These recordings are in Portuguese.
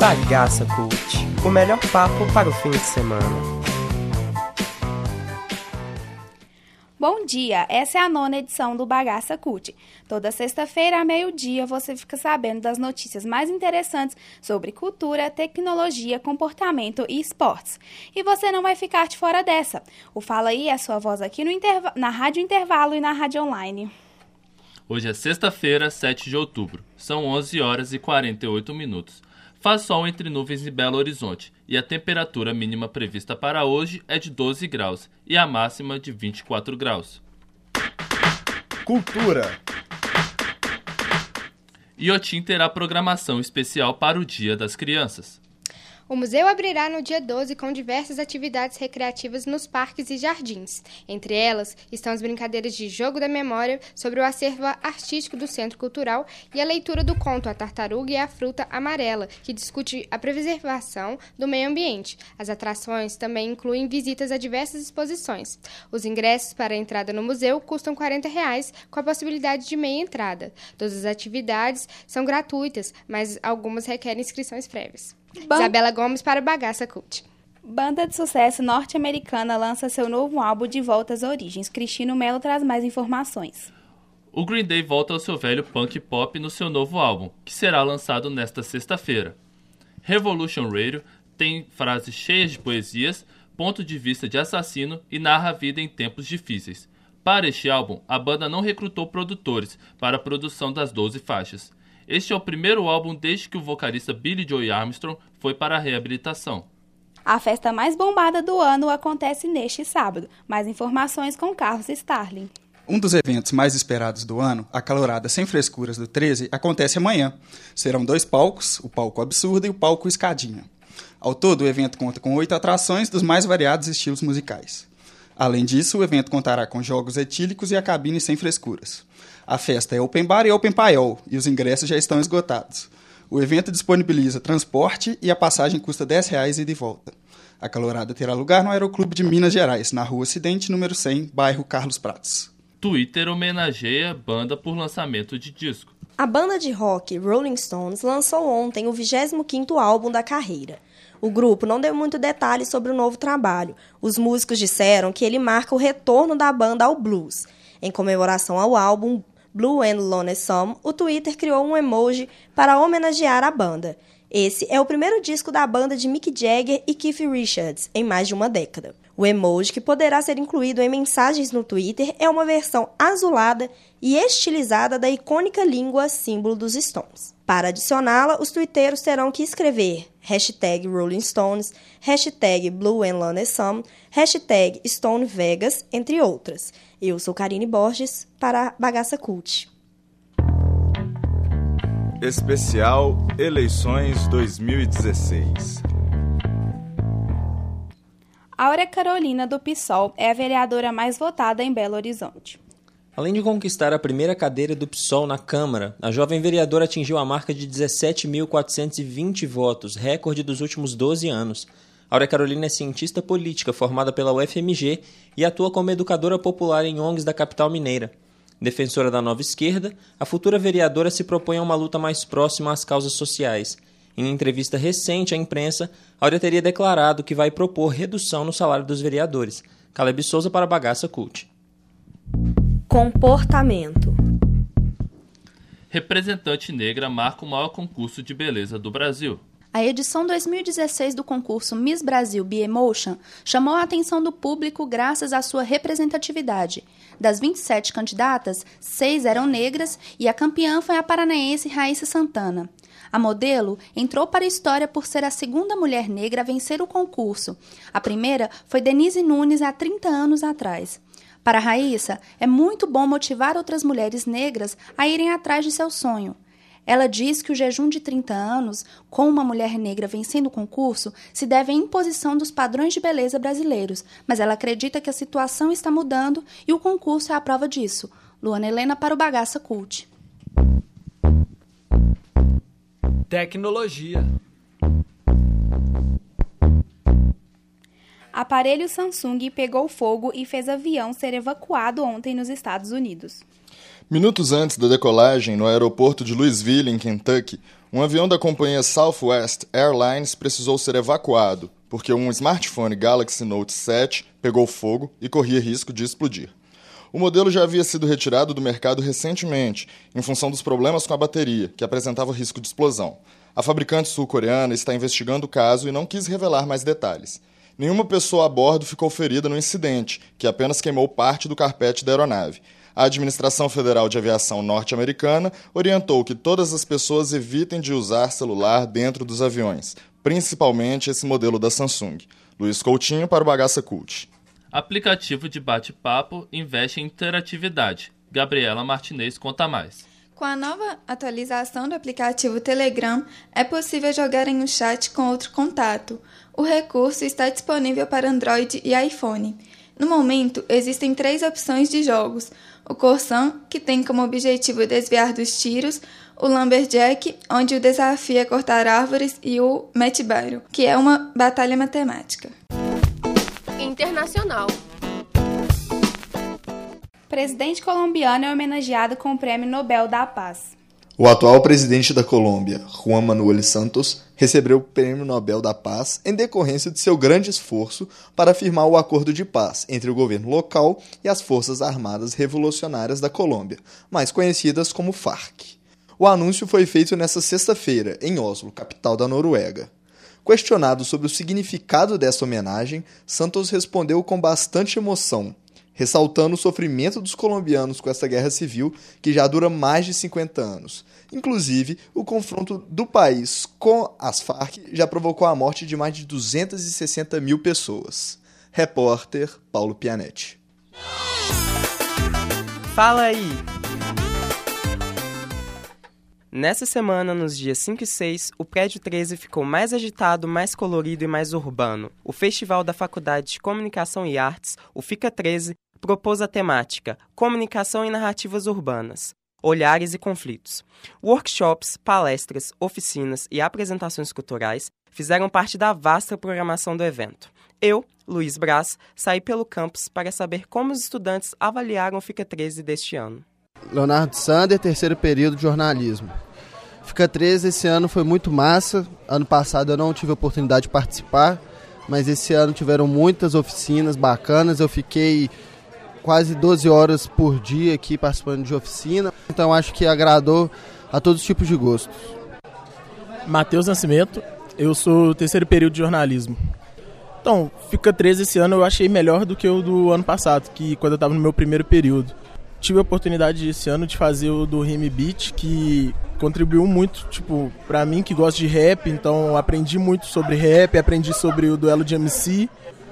Bagaça Cult, o melhor papo para o fim de semana. Bom dia, essa é a nona edição do Bagaça Cult. Toda sexta-feira, à meio-dia, você fica sabendo das notícias mais interessantes sobre cultura, tecnologia, comportamento e esportes. E você não vai ficar de fora dessa. O Fala Aí é a sua voz aqui no na Rádio Intervalo e na Rádio Online. Hoje é sexta-feira, 7 de outubro. São 11 horas e 48 minutos. Faz sol entre nuvens em Belo Horizonte e a temperatura mínima prevista para hoje é de 12 graus e a máxima de 24 graus. Cultura. Iotim terá programação especial para o Dia das Crianças. O museu abrirá no dia 12 com diversas atividades recreativas nos parques e jardins. Entre elas estão as brincadeiras de jogo da memória sobre o acervo artístico do Centro Cultural e a leitura do conto A Tartaruga e a Fruta Amarela, que discute a preservação do meio ambiente. As atrações também incluem visitas a diversas exposições. Os ingressos para a entrada no museu custam 40 reais, com a possibilidade de meia entrada. Todas as atividades são gratuitas, mas algumas requerem inscrições prévias. Ban Isabela Gomes para Bagaça Cult. Banda de sucesso norte-americana lança seu novo álbum de volta às origens. Cristino Melo traz mais informações. O Green Day volta ao seu velho punk pop no seu novo álbum, que será lançado nesta sexta-feira. Revolution Radio tem frases cheias de poesias, ponto de vista de assassino e narra a vida em tempos difíceis. Para este álbum, a banda não recrutou produtores para a produção das 12 faixas. Este é o primeiro álbum desde que o vocalista Billy Joe Armstrong foi para a reabilitação. A festa mais bombada do ano acontece neste sábado. Mais informações com Carlos Starling. Um dos eventos mais esperados do ano, a calorada Sem Frescuras do 13, acontece amanhã. Serão dois palcos, o palco Absurdo e o palco Escadinha. Ao todo, o evento conta com oito atrações dos mais variados estilos musicais. Além disso, o evento contará com jogos etílicos e a cabine sem frescuras. A festa é open bar e open paiol, e os ingressos já estão esgotados. O evento disponibiliza transporte e a passagem custa R$ 10,00 e de volta. A calorada terá lugar no Aeroclube de Minas Gerais, na Rua Acidente, número 100, bairro Carlos Pratos. Twitter homenageia a banda por lançamento de disco. A banda de rock Rolling Stones lançou ontem o 25º álbum da carreira. O grupo não deu muito detalhes sobre o novo trabalho. Os músicos disseram que ele marca o retorno da banda ao blues. Em comemoração ao álbum, Blue and Lonesome, o Twitter criou um emoji para homenagear a banda. Esse é o primeiro disco da banda de Mick Jagger e Keith Richards em mais de uma década. O emoji, que poderá ser incluído em mensagens no Twitter, é uma versão azulada e estilizada da icônica língua símbolo dos Stones. Para adicioná-la, os twitteiros terão que escrever hashtag Rolling Stones, hashtag Blue and Lonesome, hashtag Stone Vegas, entre outras. Eu sou Karine Borges, para Bagaça Cult. Especial Eleições 2016 Áurea Carolina do PSOL é a vereadora mais votada em Belo Horizonte. Além de conquistar a primeira cadeira do PSOL na Câmara, a jovem vereadora atingiu a marca de 17.420 votos, recorde dos últimos 12 anos. Áurea Carolina é cientista política formada pela UFMG e atua como educadora popular em ONGs da capital mineira. Defensora da nova esquerda, a futura vereadora se propõe a uma luta mais próxima às causas sociais. Em entrevista recente à imprensa, Áurea teria declarado que vai propor redução no salário dos vereadores. Caleb Souza para Bagaça Cult. Comportamento Representante negra marca o maior concurso de beleza do Brasil. A edição 2016 do concurso Miss Brasil B-Emotion chamou a atenção do público graças à sua representatividade. Das 27 candidatas, seis eram negras e a campeã foi a paranaense Raíssa Santana. A modelo entrou para a história por ser a segunda mulher negra a vencer o concurso. A primeira foi Denise Nunes há 30 anos atrás. Para Raíssa, é muito bom motivar outras mulheres negras a irem atrás de seu sonho. Ela diz que o jejum de 30 anos, com uma mulher negra vencendo o concurso, se deve à imposição dos padrões de beleza brasileiros, mas ela acredita que a situação está mudando e o concurso é a prova disso. Luana Helena para o Bagaça Cult. Tecnologia. Aparelho Samsung pegou fogo e fez avião ser evacuado ontem nos Estados Unidos. Minutos antes da decolagem no aeroporto de Louisville, em Kentucky, um avião da companhia Southwest Airlines precisou ser evacuado porque um smartphone Galaxy Note 7 pegou fogo e corria risco de explodir. O modelo já havia sido retirado do mercado recentemente, em função dos problemas com a bateria, que apresentava risco de explosão. A fabricante sul-coreana está investigando o caso e não quis revelar mais detalhes. Nenhuma pessoa a bordo ficou ferida no incidente, que apenas queimou parte do carpete da aeronave a Administração Federal de Aviação Norte-Americana orientou que todas as pessoas evitem de usar celular dentro dos aviões, principalmente esse modelo da Samsung. Luiz Coutinho para o Bagaça Cult. Aplicativo de bate-papo investe em interatividade. Gabriela Martinez conta mais. Com a nova atualização do aplicativo Telegram, é possível jogar em um chat com outro contato. O recurso está disponível para Android e iPhone. No momento, existem três opções de jogos: o Corsan, que tem como objetivo desviar dos tiros, o Lumberjack, onde o desafio é cortar árvores, e o Match Battle, que é uma batalha matemática. Internacional. Presidente colombiano é homenageado com o Prêmio Nobel da Paz. O atual presidente da Colômbia, Juan Manuel Santos, recebeu o Prêmio Nobel da Paz em decorrência de seu grande esforço para firmar o acordo de paz entre o governo local e as Forças Armadas Revolucionárias da Colômbia, mais conhecidas como FARC. O anúncio foi feito nesta sexta-feira, em Oslo, capital da Noruega. Questionado sobre o significado desta homenagem, Santos respondeu com bastante emoção ressaltando o sofrimento dos colombianos com essa guerra civil que já dura mais de 50 anos. Inclusive, o confronto do país com as Farc já provocou a morte de mais de 260 mil pessoas. Repórter Paulo Pianetti. Fala aí! Nessa semana, nos dias 5 e 6, o Prédio 13 ficou mais agitado, mais colorido e mais urbano. O Festival da Faculdade de Comunicação e Artes, o FICA 13, propôs a temática Comunicação e Narrativas Urbanas. Olhares e conflitos. Workshops, palestras, oficinas e apresentações culturais fizeram parte da vasta programação do evento. Eu, Luiz Braz, saí pelo campus para saber como os estudantes avaliaram o FICA 13 deste ano. Leonardo Sander, terceiro período de jornalismo. FICA 13 esse ano foi muito massa. Ano passado eu não tive a oportunidade de participar, mas esse ano tiveram muitas oficinas bacanas. Eu fiquei quase 12 horas por dia aqui participando de oficina. Então acho que agradou a todos os tipos de gostos. Matheus Nascimento, eu sou terceiro período de jornalismo. Então, fica 13 esse ano eu achei melhor do que o do ano passado, que quando eu estava no meu primeiro período. Tive a oportunidade esse ano de fazer o do Rime Beat, que contribuiu muito, tipo, para mim que gosto de rap, então aprendi muito sobre rap, aprendi sobre o duelo de MC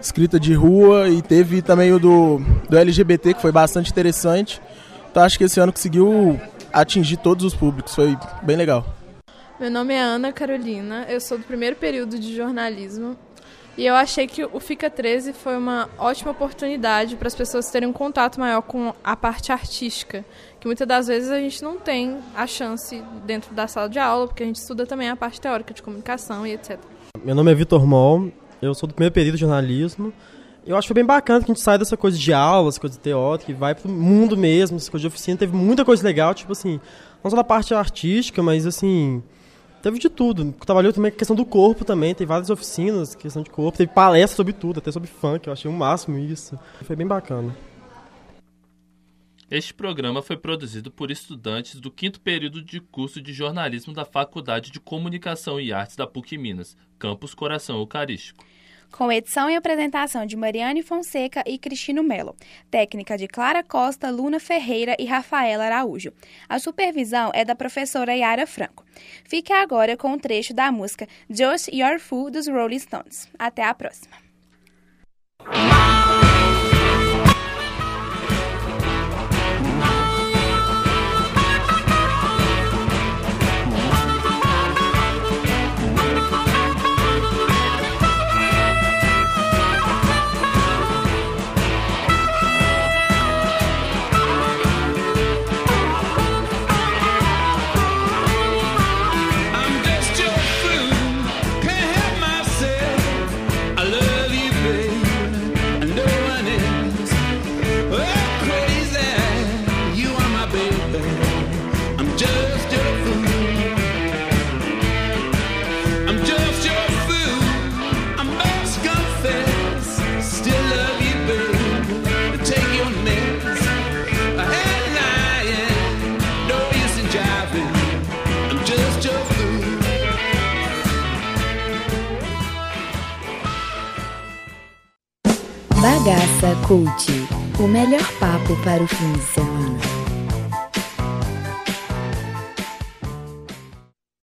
escrita de rua e teve também o do, do LGBT, que foi bastante interessante. Então acho que esse ano conseguiu atingir todos os públicos, foi bem legal. Meu nome é Ana Carolina, eu sou do primeiro período de jornalismo e eu achei que o Fica 13 foi uma ótima oportunidade para as pessoas terem um contato maior com a parte artística, que muitas das vezes a gente não tem a chance dentro da sala de aula, porque a gente estuda também a parte teórica de comunicação e etc. Meu nome é Vitor Moll, eu sou do primeiro período de jornalismo. Eu acho que foi bem bacana que a gente sai dessa coisa de aulas, coisa de teórica, e vai pro mundo mesmo, essa coisa de oficina. Teve muita coisa legal, tipo assim, não só da parte artística, mas assim, teve de tudo. Trabalhou também com a questão do corpo também, tem várias oficinas, questão de corpo, teve palestra sobre tudo, até sobre funk, eu achei o um máximo isso. Foi bem bacana. Este programa foi produzido por estudantes do quinto período de curso de jornalismo da Faculdade de Comunicação e Artes da PUC Minas, campus Coração Eucarístico. Com edição e apresentação de Mariane Fonseca e Cristino Melo. Técnica de Clara Costa, Luna Ferreira e Rafaela Araújo. A supervisão é da professora Yara Franco. Fique agora com um trecho da música Just Your Fool dos Rolling Stones. Até a próxima. Bagaça Cult, o melhor papo para o fim de semana.